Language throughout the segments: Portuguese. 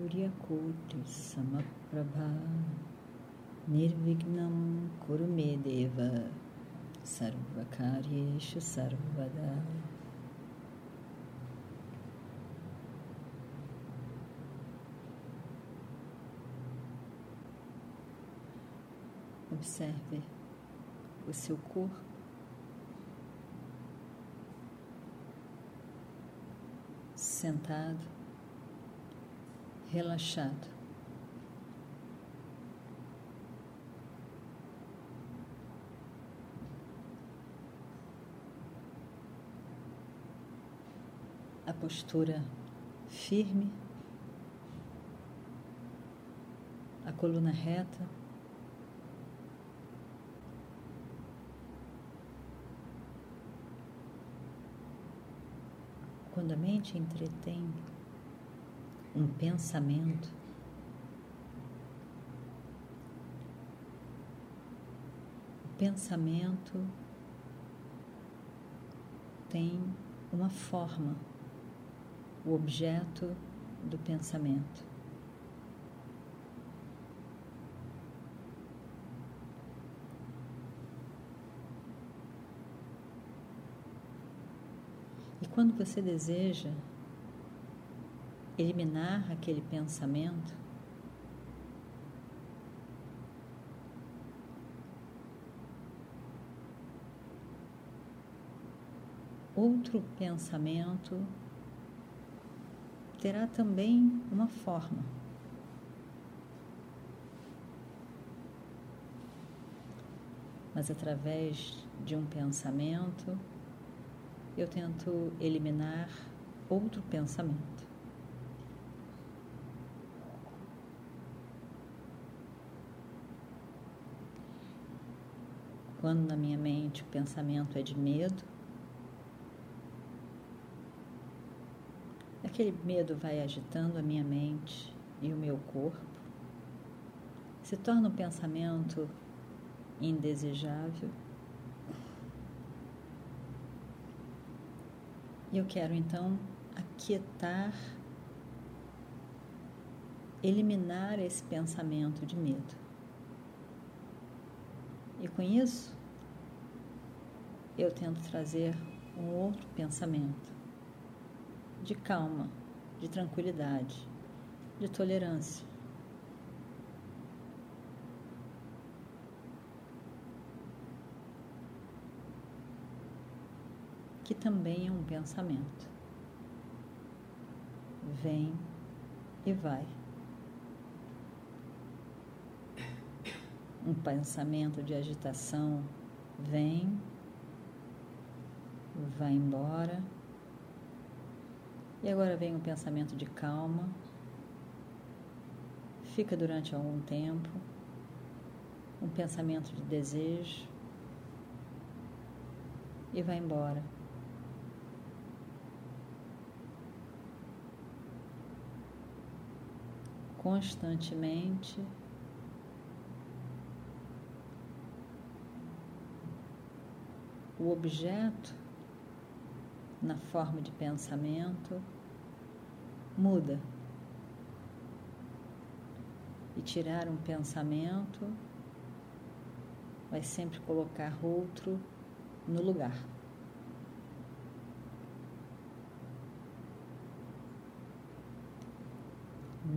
Suryakoti Samaprabha. Nirvignam Kurumedeva Sarvakaryeshu Sarvada. Observe o seu corpo. Sentado, relaxado. A postura firme, a coluna reta. quando a mente entretém um pensamento, o pensamento tem uma forma, o objeto do pensamento. E quando você deseja eliminar aquele pensamento, outro pensamento terá também uma forma. Mas através de um pensamento, eu tento eliminar outro pensamento. Quando na minha mente o pensamento é de medo, aquele medo vai agitando a minha mente e o meu corpo, se torna um pensamento indesejável. E eu quero então aquietar, eliminar esse pensamento de medo. E com isso, eu tento trazer um outro pensamento de calma, de tranquilidade, de tolerância. Que também é um pensamento. Vem e vai. Um pensamento de agitação vem, vai embora. E agora vem um pensamento de calma, fica durante algum tempo, um pensamento de desejo e vai embora. Constantemente o objeto na forma de pensamento muda. E tirar um pensamento vai sempre colocar outro no lugar.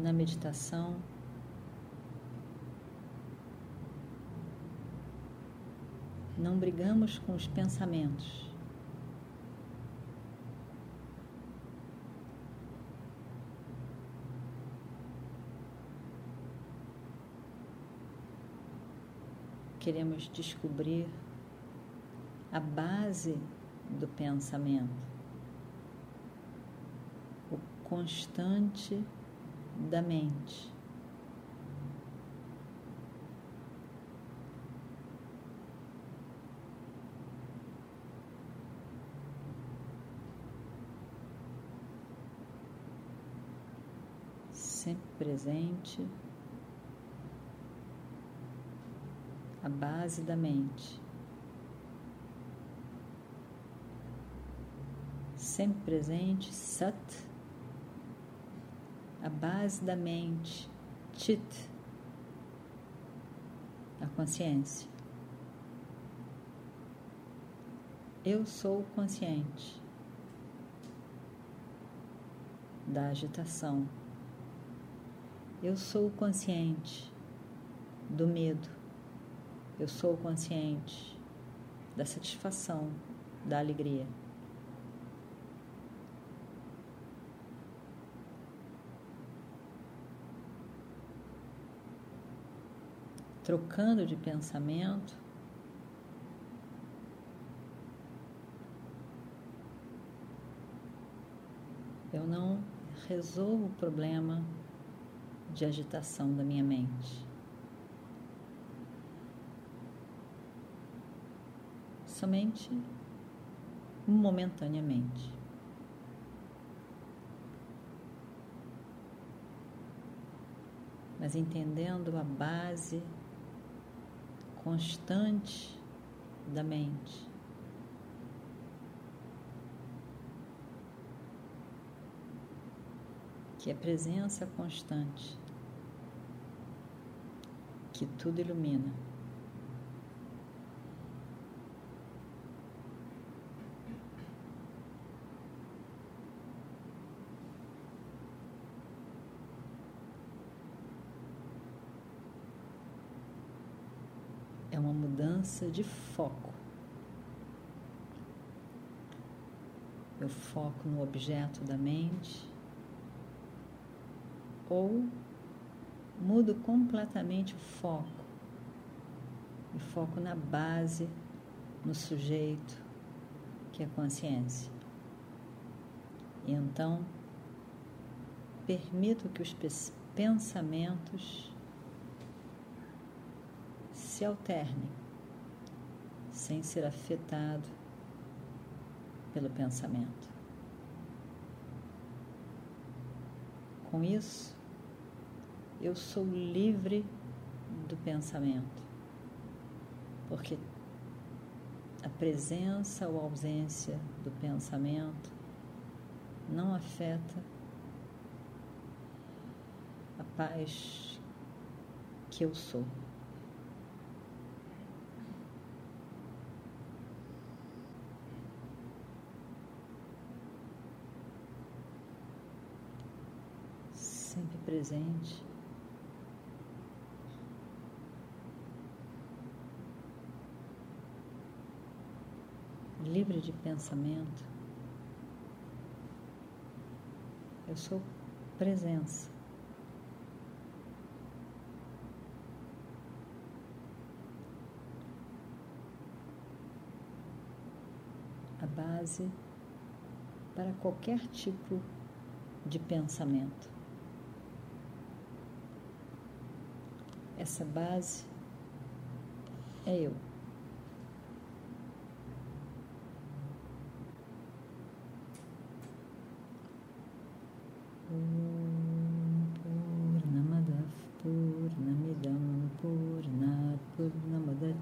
Na meditação, não brigamos com os pensamentos. Queremos descobrir a base do pensamento, o constante da mente. Sempre presente, a base da mente. sempre presente, Sat, a base da mente, Chit, a consciência. Eu sou consciente da agitação. Eu sou consciente do medo. Eu sou consciente da satisfação, da alegria. trocando de pensamento. Eu não resolvo o problema de agitação da minha mente. Somente momentaneamente. Mas entendendo a base constante da mente. Que é presença constante, que tudo ilumina. uma mudança de foco. Eu foco no objeto da mente ou mudo completamente o foco e foco na base, no sujeito, que é a consciência. E então permito que os pensamentos se alterne, sem ser afetado pelo pensamento. Com isso, eu sou livre do pensamento, porque a presença ou ausência do pensamento não afeta a paz que eu sou. sempre presente. Livre de pensamento. Eu sou presença. A base para qualquer tipo de pensamento. Essa base é eu.